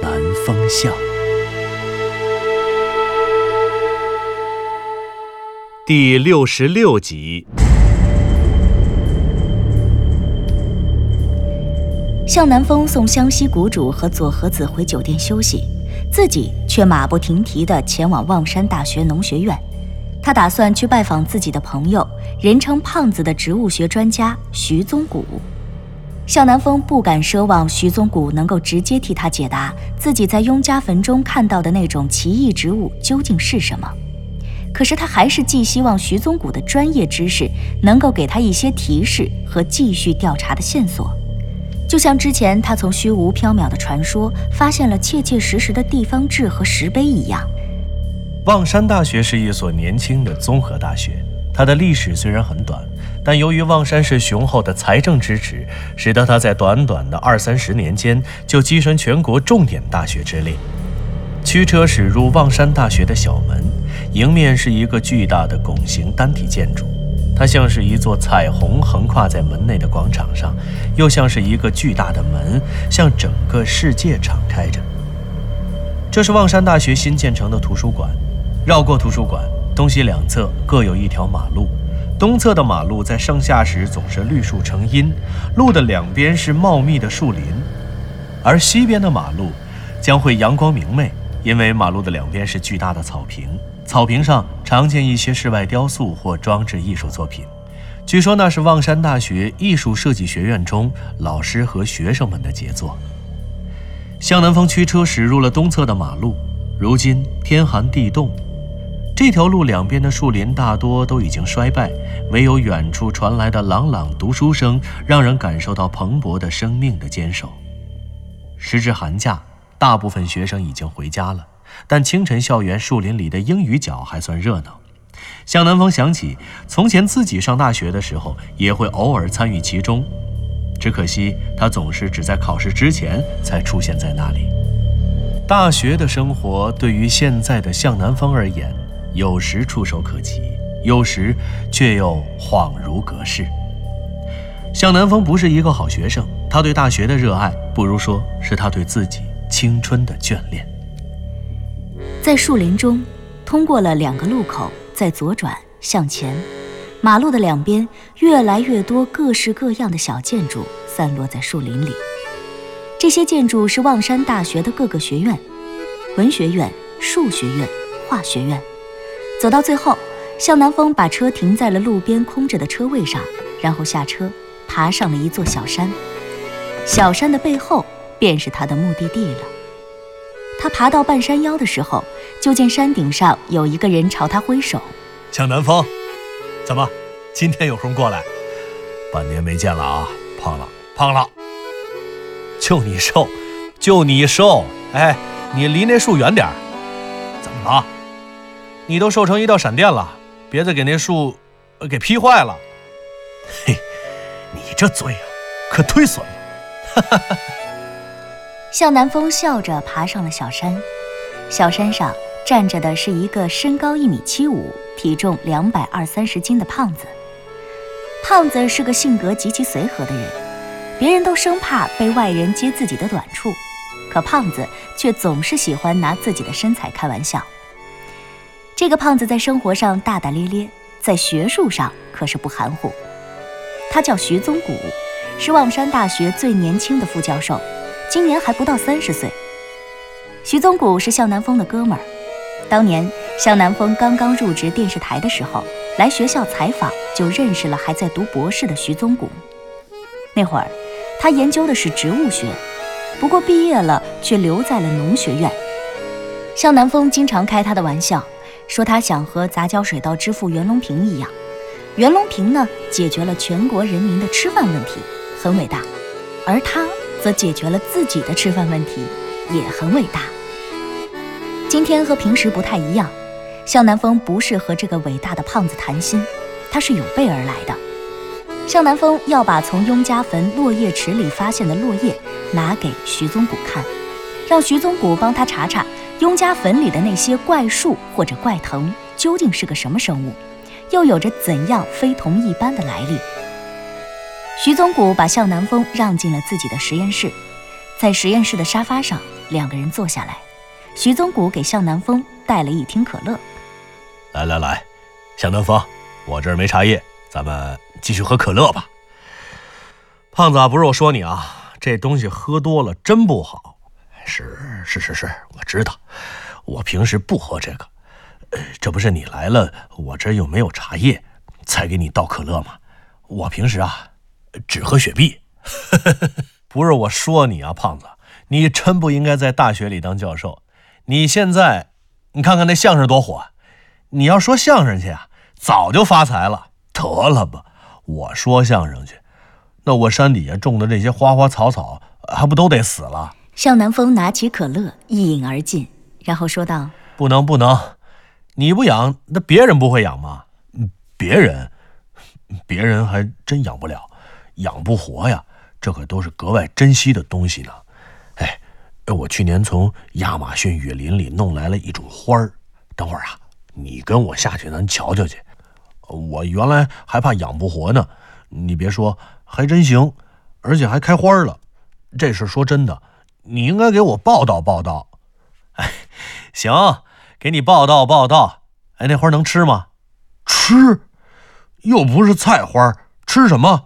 南风向》第六十六集。向南风送湘西谷主和佐和子回酒店休息，自己却马不停蹄地前往望山大学农学院。他打算去拜访自己的朋友，人称“胖子”的植物学专家徐宗谷。向南风不敢奢望徐宗谷能够直接替他解答自己在雍家坟中看到的那种奇异植物究竟是什么，可是他还是寄希望徐宗谷的专业知识能够给他一些提示和继续调查的线索。就像之前他从虚无缥缈的传说发现了切切实实的地方志和石碑一样。望山大学是一所年轻的综合大学，它的历史虽然很短，但由于望山市雄厚的财政支持，使得它在短短的二三十年间就跻身全国重点大学之列。驱车驶入望山大学的小门，迎面是一个巨大的拱形单体建筑。它像是一座彩虹横跨在门内的广场上，又像是一个巨大的门，向整个世界敞开着。这是望山大学新建成的图书馆。绕过图书馆，东西两侧各有一条马路。东侧的马路在盛夏时总是绿树成荫，路的两边是茂密的树林；而西边的马路将会阳光明媚，因为马路的两边是巨大的草坪。草坪上常见一些室外雕塑或装置艺术作品，据说那是望山大学艺术设计学院中老师和学生们的杰作。向南风驱车驶入了东侧的马路，如今天寒地冻，这条路两边的树林大多都已经衰败，唯有远处传来的朗朗读书声，让人感受到蓬勃的生命的坚守。时至寒假，大部分学生已经回家了。但清晨校园树林里的英语角还算热闹。向南风想起从前自己上大学的时候，也会偶尔参与其中，只可惜他总是只在考试之前才出现在那里。大学的生活对于现在的向南风而言，有时触手可及，有时却又恍如隔世。向南风不是一个好学生，他对大学的热爱，不如说是他对自己青春的眷恋。在树林中，通过了两个路口，再左转向前，马路的两边越来越多各式各样的小建筑散落在树林里。这些建筑是望山大学的各个学院：文学院、数学院、化学院。走到最后，向南风把车停在了路边空着的车位上，然后下车，爬上了一座小山。小山的背后便是他的目的地了。他爬到半山腰的时候，就见山顶上有一个人朝他挥手。向南风，怎么今天有空过来？半年没见了啊，胖了，胖了。就你瘦，就你瘦。哎，你离那树远点儿怎么了？你都瘦成一道闪电了，别再给那树给劈坏了。嘿，你这嘴啊，可忒损了。哈哈哈。向南风笑着爬上了小山，小山上站着的是一个身高一米七五、体重两百二三十斤的胖子。胖子是个性格极其随和的人，别人都生怕被外人揭自己的短处，可胖子却总是喜欢拿自己的身材开玩笑。这个胖子在生活上大大咧咧，在学术上可是不含糊。他叫徐宗谷，是望山大学最年轻的副教授。今年还不到三十岁。徐宗谷是向南风的哥们儿，当年向南风刚刚入职电视台的时候，来学校采访就认识了还在读博士的徐宗谷。那会儿，他研究的是植物学，不过毕业了却留在了农学院。向南风经常开他的玩笑，说他想和杂交水稻之父袁隆平一样，袁隆平呢解决了全国人民的吃饭问题，很伟大，而他。则解决了自己的吃饭问题，也很伟大。今天和平时不太一样，向南风不是和这个伟大的胖子谈心，他是有备而来的。向南风要把从雍家坟落叶池里发现的落叶拿给徐宗谷看，让徐宗谷帮他查查雍家坟里的那些怪树或者怪藤究竟是个什么生物，又有着怎样非同一般的来历。徐宗谷把向南风让进了自己的实验室，在实验室的沙发上，两个人坐下来。徐宗谷给向南风带了一听可乐。来来来，向南风，我这儿没茶叶，咱们。继续喝可乐吧，胖子啊，不是我说你啊，这东西喝多了真不好。是是是是，我知道，我平时不喝这个。这不是你来了，我这又没有茶叶，才给你倒可乐吗？我平时啊，只喝雪碧。不是我说你啊，胖子，你真不应该在大学里当教授。你现在，你看看那相声多火，你要说相声去啊，早就发财了。得了吧。我说相声去，那我山底下种的这些花花草草还不都得死了？向南风拿起可乐一饮而尽，然后说道：“不能不能，你不养，那别人不会养吗？别人，别人还真养不了，养不活呀。这可都是格外珍惜的东西呢。哎，我去年从亚马逊雨林里弄来了一种花儿，等会儿啊，你跟我下去，咱瞧瞧去。”我原来还怕养不活呢，你别说，还真行，而且还开花了。这事说真的，你应该给我报道报道。哎，行，给你报道报道。哎，那花能吃吗？吃，又不是菜花，吃什么？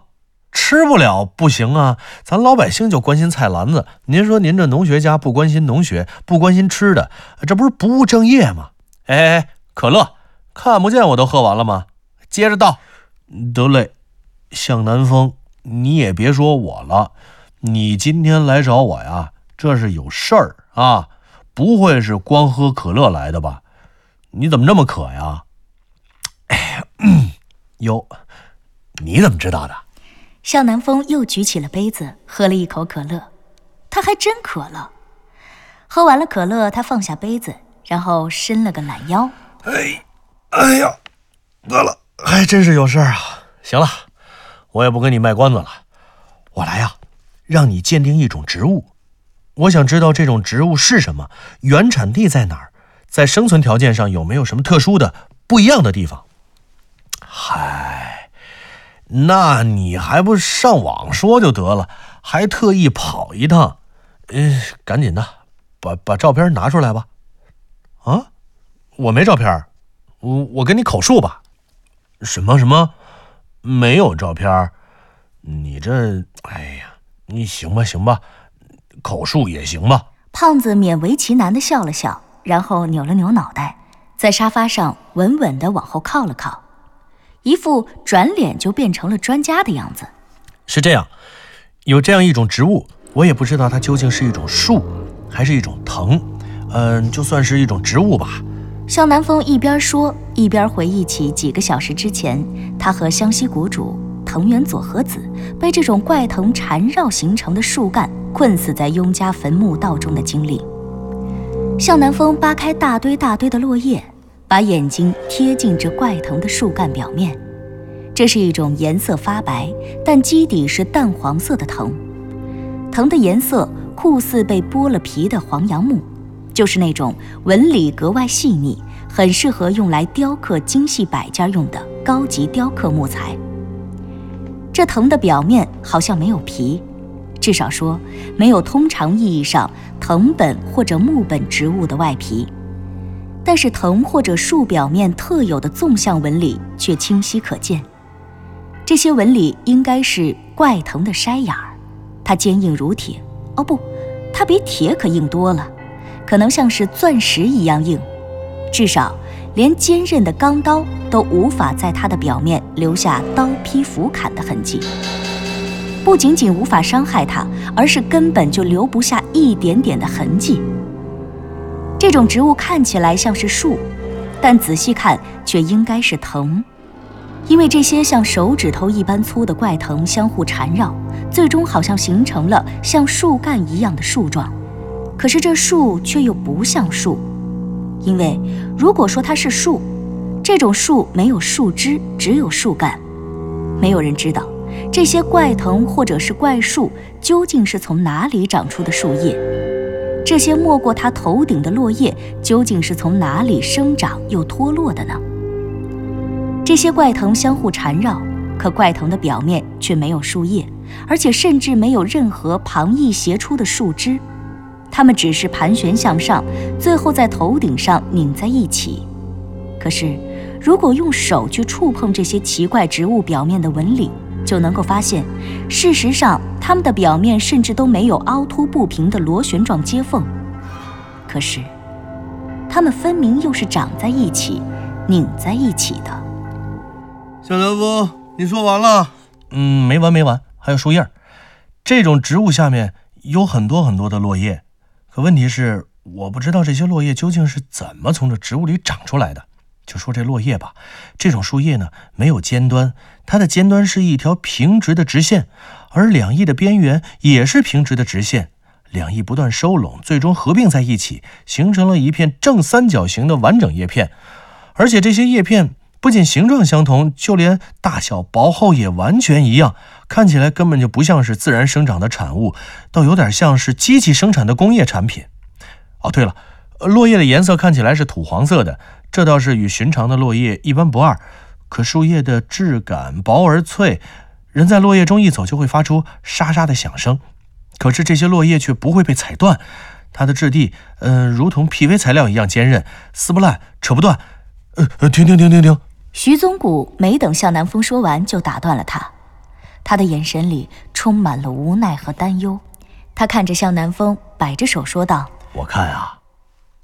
吃不了不行啊！咱老百姓就关心菜篮子，您说您这农学家不关心农学，不关心吃的，这不是不务正业吗？哎，可乐，看不见我都喝完了吗？接着倒，得嘞，向南风，你也别说我了，你今天来找我呀，这是有事儿啊，不会是光喝可乐来的吧？你怎么这么渴呀？哎，哟，你怎么知道的？向南风又举起了杯子，喝了一口可乐，他还真渴了。喝完了可乐，他放下杯子，然后伸了个懒腰。哎，哎呀，饿了。还真是有事儿啊！行了，我也不跟你卖关子了，我来呀，让你鉴定一种植物。我想知道这种植物是什么，原产地在哪儿，在生存条件上有没有什么特殊的不一样的地方。嗨，那你还不上网说就得了，还特意跑一趟？嗯，赶紧的，把把照片拿出来吧。啊，我没照片，我我跟你口述吧。什么什么？没有照片？你这……哎呀，你行吧行吧，口述也行吧。胖子勉为其难的笑了笑，然后扭了扭脑袋，在沙发上稳稳的往后靠了靠，一副转脸就变成了专家的样子。是这样，有这样一种植物，我也不知道它究竟是一种树，还是一种藤。嗯，就算是一种植物吧。向南风一边说，一边回忆起几个小时之前，他和湘西谷主藤原佐和子被这种怪藤缠绕形成的树干困死在雍家坟墓道中的经历。向南风扒开大堆大堆的落叶，把眼睛贴近这怪藤的树干表面。这是一种颜色发白，但基底是淡黄色的藤。藤的颜色酷似被剥了皮的黄杨木。就是那种纹理格外细腻，很适合用来雕刻精细摆件用的高级雕刻木材。这藤的表面好像没有皮，至少说没有通常意义上藤本或者木本植物的外皮。但是藤或者树表面特有的纵向纹理却清晰可见。这些纹理应该是怪藤的筛眼儿，它坚硬如铁。哦不，它比铁可硬多了。可能像是钻石一样硬，至少连坚韧的钢刀都无法在它的表面留下刀劈斧砍的痕迹。不仅仅无法伤害它，而是根本就留不下一点点的痕迹。这种植物看起来像是树，但仔细看却应该是藤，因为这些像手指头一般粗的怪藤相互缠绕，最终好像形成了像树干一样的树状。可是这树却又不像树，因为如果说它是树，这种树没有树枝，只有树干。没有人知道这些怪藤或者是怪树究竟是从哪里长出的树叶，这些没过它头顶的落叶究竟是从哪里生长又脱落的呢？这些怪藤相互缠绕，可怪藤的表面却没有树叶，而且甚至没有任何旁逸斜出的树枝，它们只是盘旋向上，最后在头顶上拧在一起。可是，如果用手去触碰这些奇怪植物表面的纹理，就能够发现，事实上它们的表面甚至都没有凹凸不平的螺旋状接缝。可是，它们分明又是长在一起、拧在一起的。小南风，你说完了？嗯，没完没完，还有树叶。这种植物下面有很多很多的落叶，可问题是，我不知道这些落叶究竟是怎么从这植物里长出来的。就说这落叶吧，这种树叶呢没有尖端，它的尖端是一条平直的直线，而两翼的边缘也是平直的直线，两翼不断收拢，最终合并在一起，形成了一片正三角形的完整叶片。而且这些叶片不仅形状相同，就连大小薄厚也完全一样，看起来根本就不像是自然生长的产物，倒有点像是机器生产的工业产品。哦，对了，落叶的颜色看起来是土黄色的。这倒是与寻常的落叶一般不二，可树叶的质感薄而脆，人在落叶中一走就会发出沙沙的响声。可是这些落叶却不会被踩断，它的质地，嗯，如同 PV 材料一样坚韧，撕不烂，扯不断。呃，停停停停停！徐宗谷没等向南风说完，就打断了他。他的眼神里充满了无奈和担忧。他看着向南风，摆着手说道：“我看啊，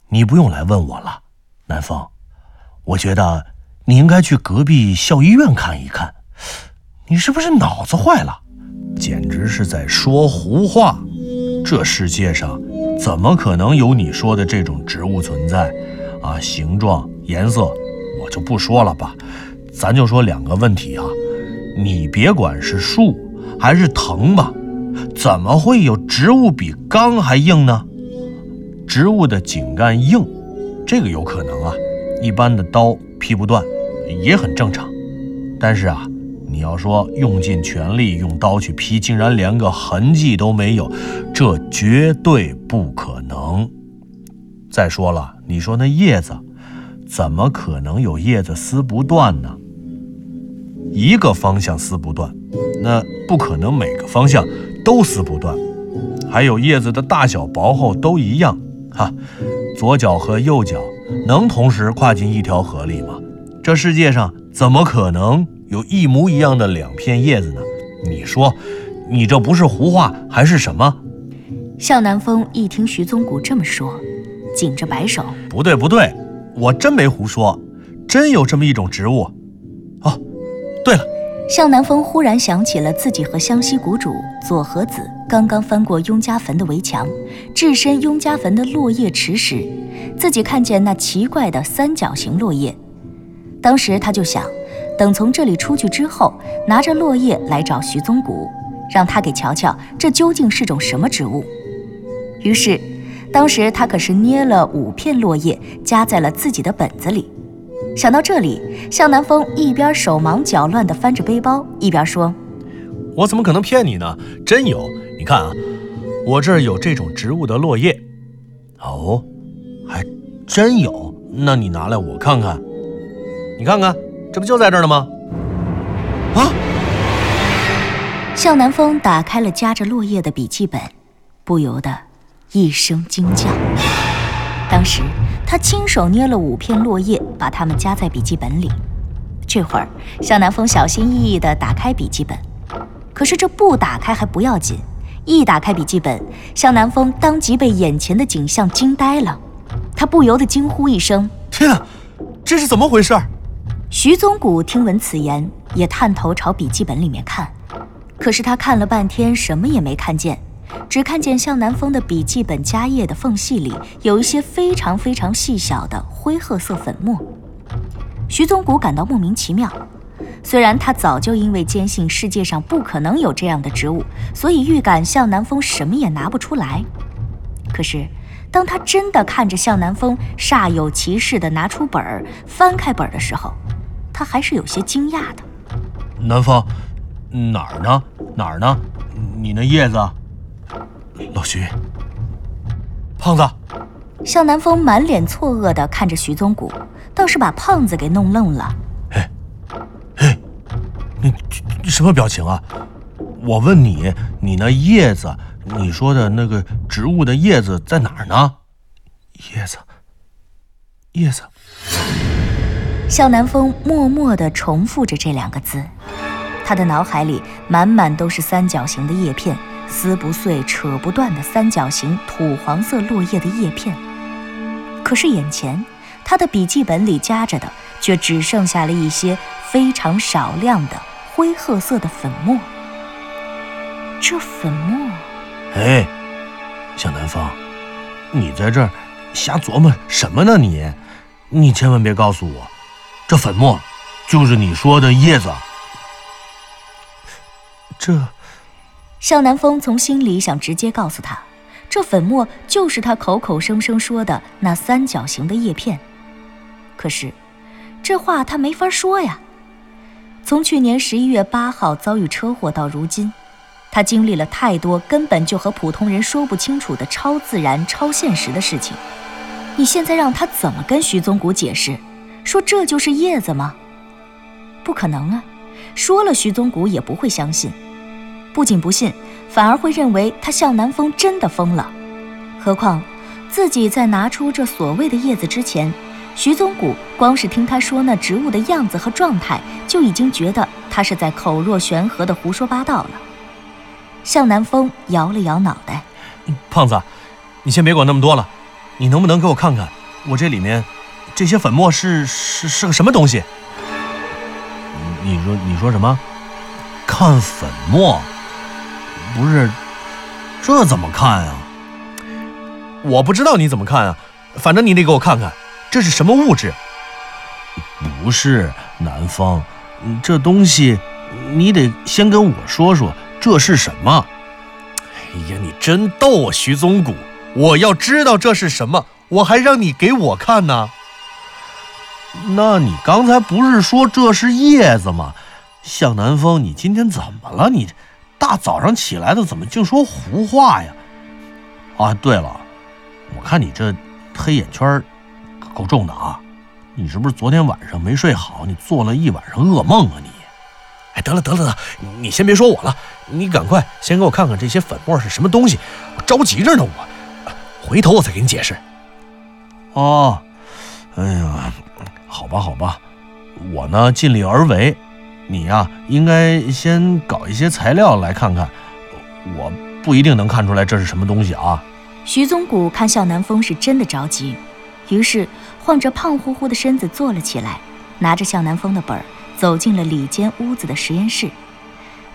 你不用来问我了，南风。”我觉得你应该去隔壁校医院看一看，你是不是脑子坏了？简直是在说胡话！这世界上怎么可能有你说的这种植物存在？啊，形状、颜色就不说了吧，咱就说两个问题啊。你别管是树还是藤吧，怎么会有植物比钢还硬呢？植物的茎干硬，这个有可能啊。一般的刀劈不断，也很正常。但是啊，你要说用尽全力用刀去劈，竟然连个痕迹都没有，这绝对不可能。再说了，你说那叶子，怎么可能有叶子撕不断呢？一个方向撕不断，那不可能每个方向都撕不断。还有叶子的大小薄厚都一样，哈，左脚和右脚。能同时跨进一条河里吗？这世界上怎么可能有一模一样的两片叶子呢？你说，你这不是胡话还是什么？向南风一听徐宗谷这么说，紧着摆手：“不对，不对，我真没胡说，真有这么一种植物。哦，对了。”向南风忽然想起了自己和湘西谷主左和子刚刚翻过雍家坟的围墙，置身雍家坟的落叶池时，自己看见那奇怪的三角形落叶。当时他就想，等从这里出去之后，拿着落叶来找徐宗谷，让他给瞧瞧这究竟是种什么植物。于是，当时他可是捏了五片落叶，夹在了自己的本子里。想到这里，向南风一边手忙脚乱地翻着背包，一边说：“我怎么可能骗你呢？真有！你看啊，我这儿有这种植物的落叶。哦，还真有。那你拿来我看看。你看看，这不就在这儿呢吗？”啊！向南风打开了夹着落叶的笔记本，不由得一声惊叫。当时。他亲手捏了五片落叶，把它们夹在笔记本里。这会儿，向南风小心翼翼地打开笔记本，可是这不打开还不要紧，一打开笔记本，向南风当即被眼前的景象惊呆了。他不由得惊呼一声：“天啊，这是怎么回事？”徐宗谷听闻此言，也探头朝笔记本里面看，可是他看了半天，什么也没看见。只看见向南风的笔记本夹页的缝隙里有一些非常非常细小的灰褐色粉末。徐宗谷感到莫名其妙，虽然他早就因为坚信世界上不可能有这样的植物，所以预感向南风什么也拿不出来。可是当他真的看着向南风煞有其事地拿出本儿，翻开本儿的时候，他还是有些惊讶的。南风，哪儿呢？哪儿呢？你那叶子？老徐，胖子。向南风满脸错愕的看着徐宗谷，倒是把胖子给弄愣了。嘿，嘿，你你什么表情啊？我问你，你那叶子，你说的那个植物的叶子在哪儿呢？叶子，叶子。向南风默默的重复着这两个字，他的脑海里满满都是三角形的叶片，撕不碎、扯不断的三角形土黄色落叶的叶片。可是眼前，他的笔记本里夹着的却只剩下了一些非常少量的灰褐色的粉末。这粉末，哎，向南风，你在这儿瞎琢磨什么呢？你，你千万别告诉我，这粉末就是你说的叶子。这，向南风从心里想直接告诉他，这粉末就是他口口声声说的那三角形的叶片。可是，这话他没法说呀。从去年十一月八号遭遇车祸到如今。他经历了太多根本就和普通人说不清楚的超自然、超现实的事情。你现在让他怎么跟徐宗谷解释，说这就是叶子吗？不可能啊！说了，徐宗谷也不会相信。不仅不信，反而会认为他向南风真的疯了。何况自己在拿出这所谓的叶子之前，徐宗谷光是听他说那植物的样子和状态，就已经觉得他是在口若悬河的胡说八道了。向南风摇了摇脑袋，胖子，你先别管那么多了，你能不能给我看看，我这里面这些粉末是是是个什么东西？你说你说什么？看粉末？不是，这怎么看啊？我不知道你怎么看啊，反正你得给我看看，这是什么物质？不是南风，这东西你得先跟我说说。这是什么？哎呀，你真逗啊，徐宗谷！我要知道这是什么，我还让你给我看呢。那你刚才不是说这是叶子吗？向南风，你今天怎么了？你大早上起来的，怎么净说胡话呀？啊，对了，我看你这黑眼圈够重的啊！你是不是昨天晚上没睡好？你做了一晚上噩梦啊？你？哎，得了得了得，你先别说我了，你赶快先给我看看这些粉末是什么东西，我着急着呢，我回头我再给你解释。哦，哎呀，好吧好吧，我呢尽力而为，你呀应该先搞一些材料来看看，我不一定能看出来这是什么东西啊。徐宗谷看向南风是真的着急，于是晃着胖乎乎的身子坐了起来，拿着向南风的本儿。走进了里间屋子的实验室，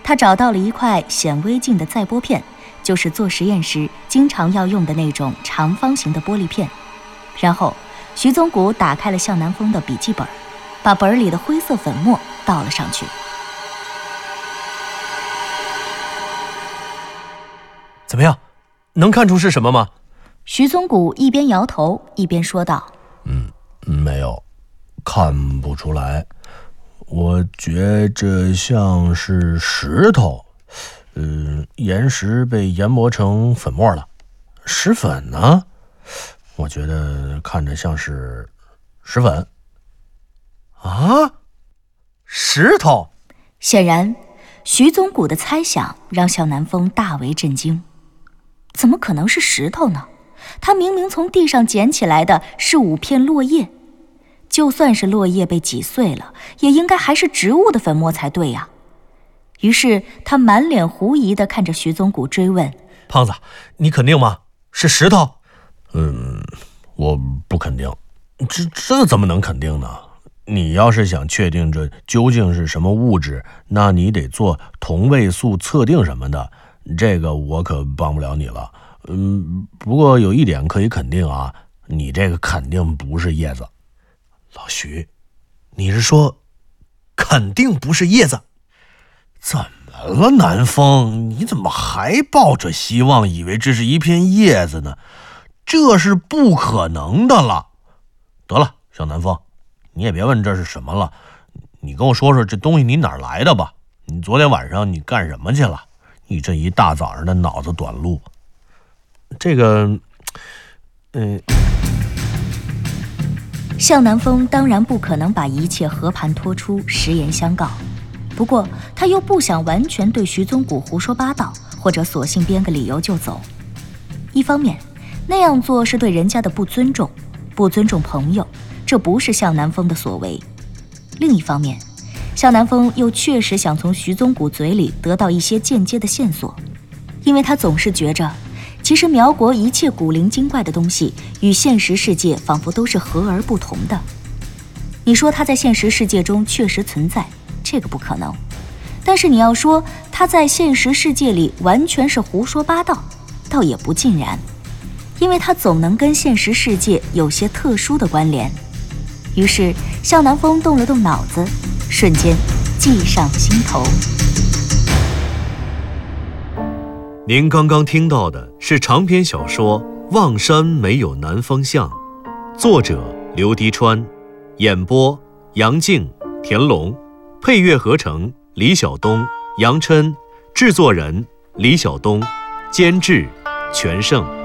他找到了一块显微镜的载玻片，就是做实验时经常要用的那种长方形的玻璃片。然后，徐宗谷打开了向南风的笔记本，把本儿里的灰色粉末倒了上去。怎么样，能看出是什么吗？徐宗谷一边摇头一边说道：“嗯，没有，看不出来。”我觉着像是石头，嗯，岩石被研磨成粉末了。石粉呢？我觉得看着像是石粉。啊，石头！显然，徐宗谷的猜想让向南风大为震惊。怎么可能是石头呢？他明明从地上捡起来的是五片落叶。就算是落叶被挤碎了，也应该还是植物的粉末才对呀。于是他满脸狐疑地看着徐宗谷，追问：“胖子，你肯定吗？是石头？”“嗯，我不肯定。这这怎么能肯定呢？你要是想确定这究竟是什么物质，那你得做同位素测定什么的。这个我可帮不了你了。嗯，不过有一点可以肯定啊，你这个肯定不是叶子。”老徐，你是说，肯定不是叶子？怎么了，南风？你怎么还抱着希望，以为这是一片叶子呢？这是不可能的了。得了，小南风，你也别问这是什么了，你跟我说说这东西你哪来的吧？你昨天晚上你干什么去了？你这一大早上的脑子短路。这个，嗯。向南风当然不可能把一切和盘托出，实言相告。不过他又不想完全对徐宗谷胡说八道，或者索性编个理由就走。一方面，那样做是对人家的不尊重，不尊重朋友，这不是向南风的所为；另一方面，向南风又确实想从徐宗谷嘴里得到一些间接的线索，因为他总是觉着。其实苗国一切古灵精怪的东西，与现实世界仿佛都是和而不同的。你说他在现实世界中确实存在，这个不可能；但是你要说他在现实世界里完全是胡说八道，倒也不尽然，因为他总能跟现实世界有些特殊的关联。于是向南风动了动脑子，瞬间计上心头。您刚刚听到的是长篇小说《望山没有南方向》，作者刘迪川，演播杨静、田龙，配乐合成李晓东、杨琛，制作人李晓东，监制全胜。